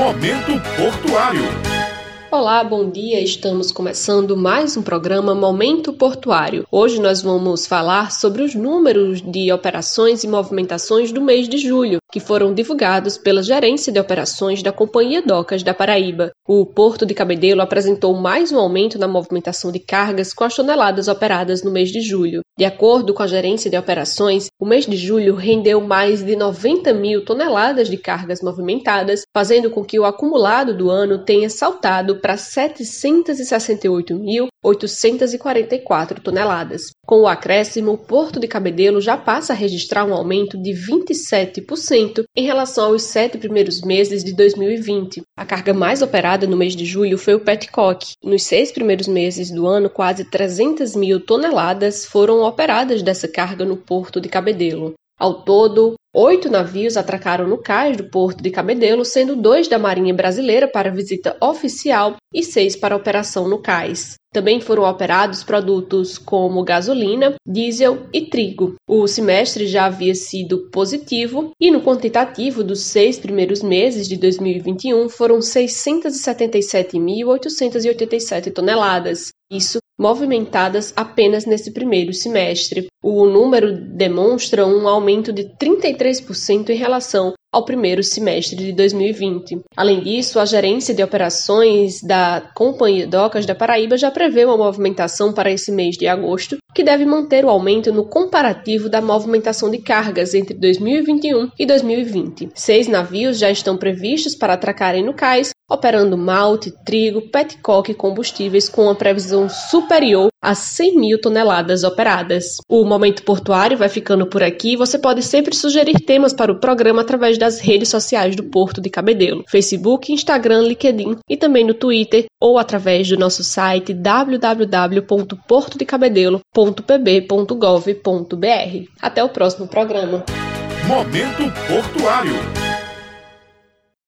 Momento Portuário. Olá, bom dia. Estamos começando mais um programa Momento Portuário. Hoje nós vamos falar sobre os números de operações e movimentações do mês de julho, que foram divulgados pela Gerência de Operações da Companhia Docas da Paraíba. O Porto de Cabedelo apresentou mais um aumento na movimentação de cargas com as toneladas operadas no mês de julho. De acordo com a Gerência de Operações, o mês de julho rendeu mais de 90 mil toneladas de cargas movimentadas, fazendo com que o acumulado do ano tenha saltado para 768.844 toneladas. Com o acréscimo, o Porto de Cabedelo já passa a registrar um aumento de 27% em relação aos sete primeiros meses de 2020. A carga mais operada no mês de julho foi o Petcock. Nos seis primeiros meses do ano, quase 300 mil toneladas foram operadas dessa carga no Porto de Cabedelo. Ao todo, Oito navios atracaram no cais do porto de Cabedelo, sendo dois da Marinha Brasileira para visita oficial e seis para operação no cais. Também foram operados produtos como gasolina, diesel e trigo. O semestre já havia sido positivo e no quantitativo dos seis primeiros meses de 2021 foram 677.887 toneladas. Isso movimentadas apenas nesse primeiro semestre. O número demonstra um aumento de 33% em relação ao primeiro semestre de 2020. Além disso, a gerência de operações da Companhia Docas da Paraíba já prevê uma movimentação para esse mês de agosto, que deve manter o aumento no comparativo da movimentação de cargas entre 2021 e 2020. Seis navios já estão previstos para atracarem no cais, operando malte, trigo, petcock e combustíveis com uma previsão superior a 100 mil toneladas operadas. O Momento Portuário vai ficando por aqui. Você pode sempre sugerir temas para o programa através das redes sociais do Porto de Cabedelo, Facebook, Instagram, LinkedIn e também no Twitter ou através do nosso site www.portodecabedelo.pb.gov.br. Até o próximo programa. Momento Portuário.